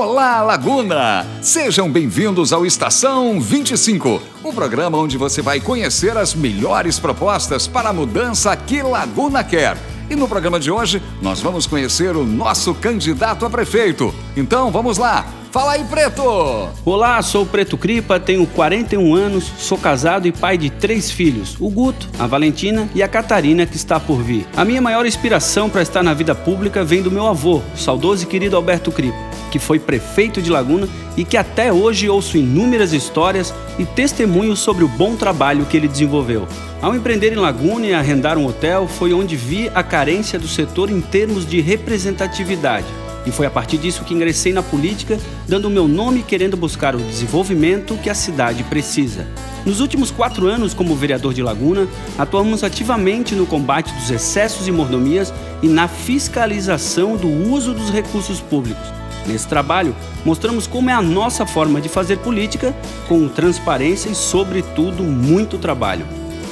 Olá, Laguna! Sejam bem-vindos ao Estação 25, um programa onde você vai conhecer as melhores propostas para a mudança que Laguna quer. E no programa de hoje, nós vamos conhecer o nosso candidato a prefeito. Então, vamos lá! Fala aí, Preto! Olá, sou o Preto Cripa, tenho 41 anos, sou casado e pai de três filhos: o Guto, a Valentina e a Catarina, que está por vir. A minha maior inspiração para estar na vida pública vem do meu avô, o saudoso e querido Alberto Cripa, que foi prefeito de Laguna e que até hoje ouço inúmeras histórias e testemunhos sobre o bom trabalho que ele desenvolveu. Ao empreender em Laguna e arrendar um hotel, foi onde vi a carência do setor em termos de representatividade. E foi a partir disso que ingressei na política, dando o meu nome querendo buscar o desenvolvimento que a cidade precisa. Nos últimos quatro anos, como vereador de Laguna, atuamos ativamente no combate dos excessos e mordomias e na fiscalização do uso dos recursos públicos. Nesse trabalho, mostramos como é a nossa forma de fazer política, com transparência e, sobretudo, muito trabalho.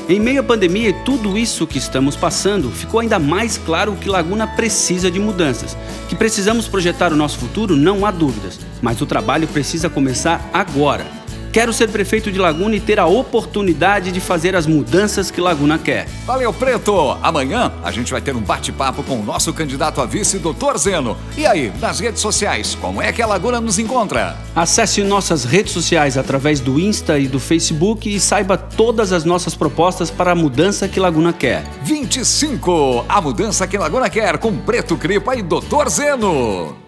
Em meio à pandemia e tudo isso que estamos passando, ficou ainda mais claro que Laguna precisa de mudanças. Que precisamos projetar o nosso futuro, não há dúvidas, mas o trabalho precisa começar agora. Quero ser prefeito de Laguna e ter a oportunidade de fazer as mudanças que Laguna quer. Valeu, Preto! Amanhã a gente vai ter um bate-papo com o nosso candidato a vice, Dr. Zeno. E aí, nas redes sociais, como é que a Laguna nos encontra? Acesse nossas redes sociais através do Insta e do Facebook e saiba todas as nossas propostas para a mudança que Laguna quer. 25! A mudança que Laguna quer com Preto Cripa e Dr. Zeno.